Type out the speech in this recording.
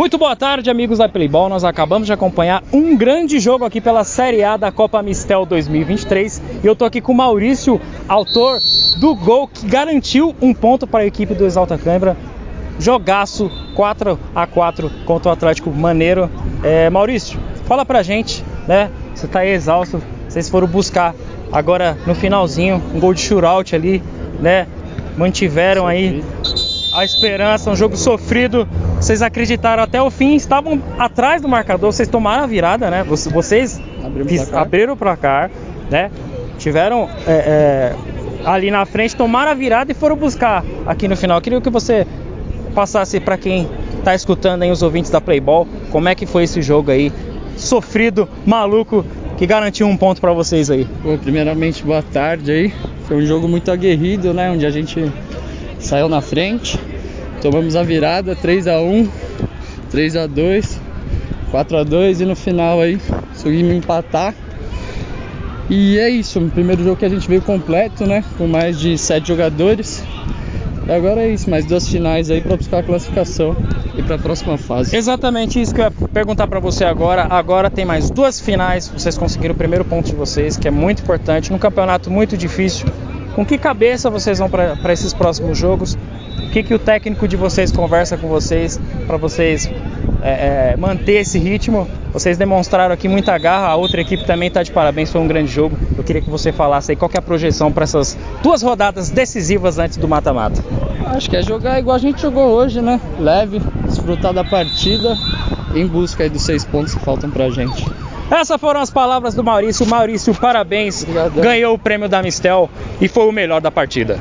Muito boa tarde, amigos da Playball. Nós acabamos de acompanhar um grande jogo aqui pela Série A da Copa Mistel 2023 e eu tô aqui com o Maurício, autor do gol que garantiu um ponto para a equipe do Exalta Câmara. Jogaço 4 a 4 contra o Atlético Maneiro. É, Maurício, fala pra gente, né? Você tá aí exausto, vocês foram buscar agora no finalzinho um gol de shootout ali, né? Mantiveram aí a esperança, um jogo sofrido. Vocês acreditaram até o fim, estavam atrás do marcador, vocês tomaram a virada, né? Vocês abriram o placar, né? Tiveram é, é, ali na frente, tomaram a virada e foram buscar aqui no final. Eu queria que você passasse para quem está escutando aí, os ouvintes da Playball, como é que foi esse jogo aí, sofrido, maluco, que garantiu um ponto para vocês aí. Bom, primeiramente, boa tarde aí. Foi um jogo muito aguerrido, né? Onde a gente saiu na frente, tomamos a virada 3 a 1, 3 a 2, 4 a 2 e no final aí conseguimos empatar. E é isso, o primeiro jogo que a gente veio completo, né, com mais de 7 jogadores. E agora é isso, mais duas finais aí para buscar a classificação e para a próxima fase. Exatamente isso que eu ia perguntar para você agora. Agora tem mais duas finais, vocês conseguiram o primeiro ponto de vocês, que é muito importante, num campeonato muito difícil. Com que cabeça vocês vão para esses próximos jogos? O que, que o técnico de vocês conversa com vocês para vocês é, é, manter esse ritmo? Vocês demonstraram aqui muita garra, a outra equipe também está de parabéns, foi um grande jogo. Eu queria que você falasse aí qual é a projeção para essas duas rodadas decisivas antes do mata-mata. Acho que é jogar igual a gente jogou hoje, né? Leve, desfrutar da partida em busca dos seis pontos que faltam pra gente. Essas foram as palavras do Maurício. Maurício, parabéns. Obrigado. Ganhou o prêmio da Mistel e foi o melhor da partida.